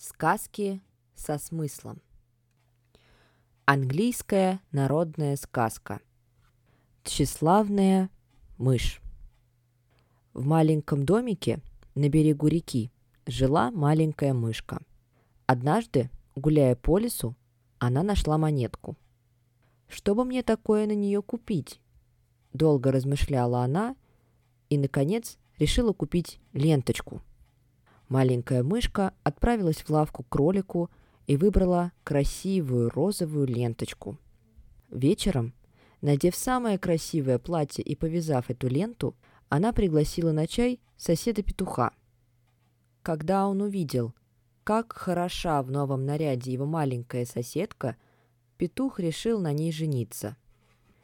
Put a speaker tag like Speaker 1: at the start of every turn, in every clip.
Speaker 1: Сказки со смыслом. Английская народная сказка. Тщеславная мышь. В маленьком домике на берегу реки жила маленькая мышка. Однажды, гуляя по лесу, она нашла монетку. Что бы мне такое на нее купить? Долго размышляла она и, наконец, решила купить ленточку – Маленькая мышка отправилась в лавку к кролику и выбрала красивую розовую ленточку. Вечером, надев самое красивое платье и повязав эту ленту, она пригласила на чай соседа-петуха. Когда он увидел, как хороша в новом наряде его маленькая соседка, петух решил на ней жениться.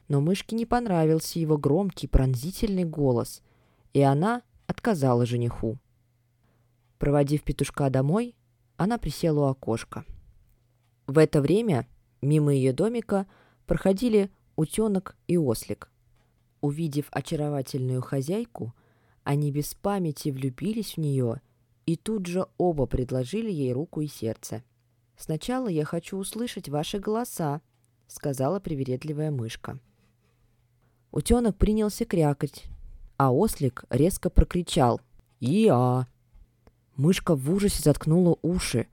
Speaker 1: Но мышке не понравился его громкий пронзительный голос, и она отказала жениху. Проводив петушка домой, она присела у окошка. В это время мимо ее домика проходили утенок и ослик. Увидев очаровательную хозяйку, они без памяти влюбились в нее и тут же оба предложили ей руку и сердце. «Сначала я хочу услышать ваши голоса», — сказала привередливая мышка. Утенок принялся крякать, а ослик резко прокричал «И-а!» Мышка в ужасе заткнула уши.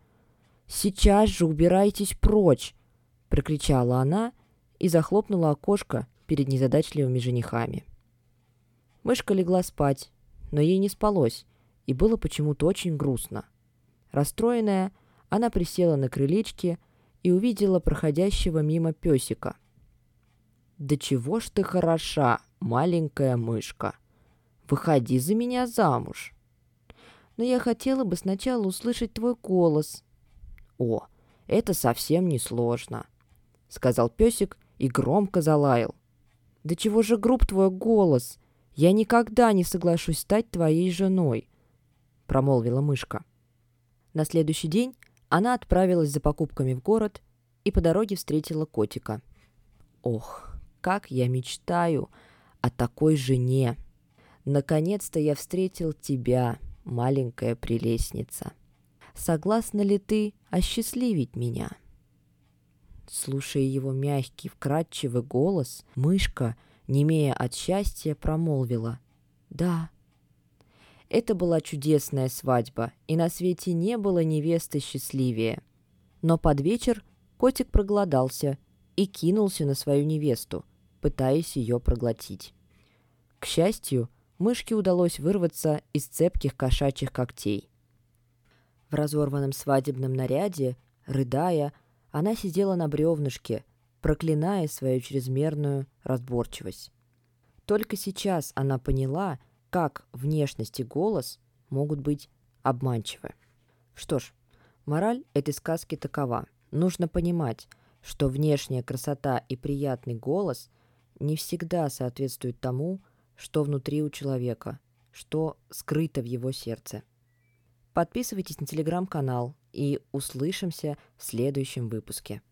Speaker 1: «Сейчас же убирайтесь прочь!» — прокричала она и захлопнула окошко перед незадачливыми женихами. Мышка легла спать, но ей не спалось, и было почему-то очень грустно. Расстроенная, она присела на крылечке и увидела проходящего мимо песика. «Да чего ж ты хороша, маленькая мышка! Выходи за меня замуж!» Но я хотела бы сначала услышать твой голос». «О, это совсем не сложно», — сказал песик и громко залаял. «Да чего же груб твой голос? Я никогда не соглашусь стать твоей женой», — промолвила мышка. На следующий день она отправилась за покупками в город и по дороге встретила котика. «Ох, как я мечтаю о такой жене! Наконец-то я встретил тебя!» Маленькая прелестница. Согласна ли ты осчастливить меня?» Слушая его мягкий, вкрадчивый голос, мышка, немея от счастья, промолвила «Да». Это была чудесная свадьба, и на свете не было невесты счастливее. Но под вечер котик проголодался и кинулся на свою невесту, пытаясь ее проглотить. К счастью, мышке удалось вырваться из цепких кошачьих когтей. В разорванном свадебном наряде, рыдая, она сидела на бревнышке, проклиная свою чрезмерную разборчивость. Только сейчас она поняла, как внешность и голос могут быть обманчивы. Что ж, мораль этой сказки такова. Нужно понимать, что внешняя красота и приятный голос не всегда соответствуют тому, что внутри у человека, что скрыто в его сердце. Подписывайтесь на телеграм-канал и услышимся в следующем выпуске.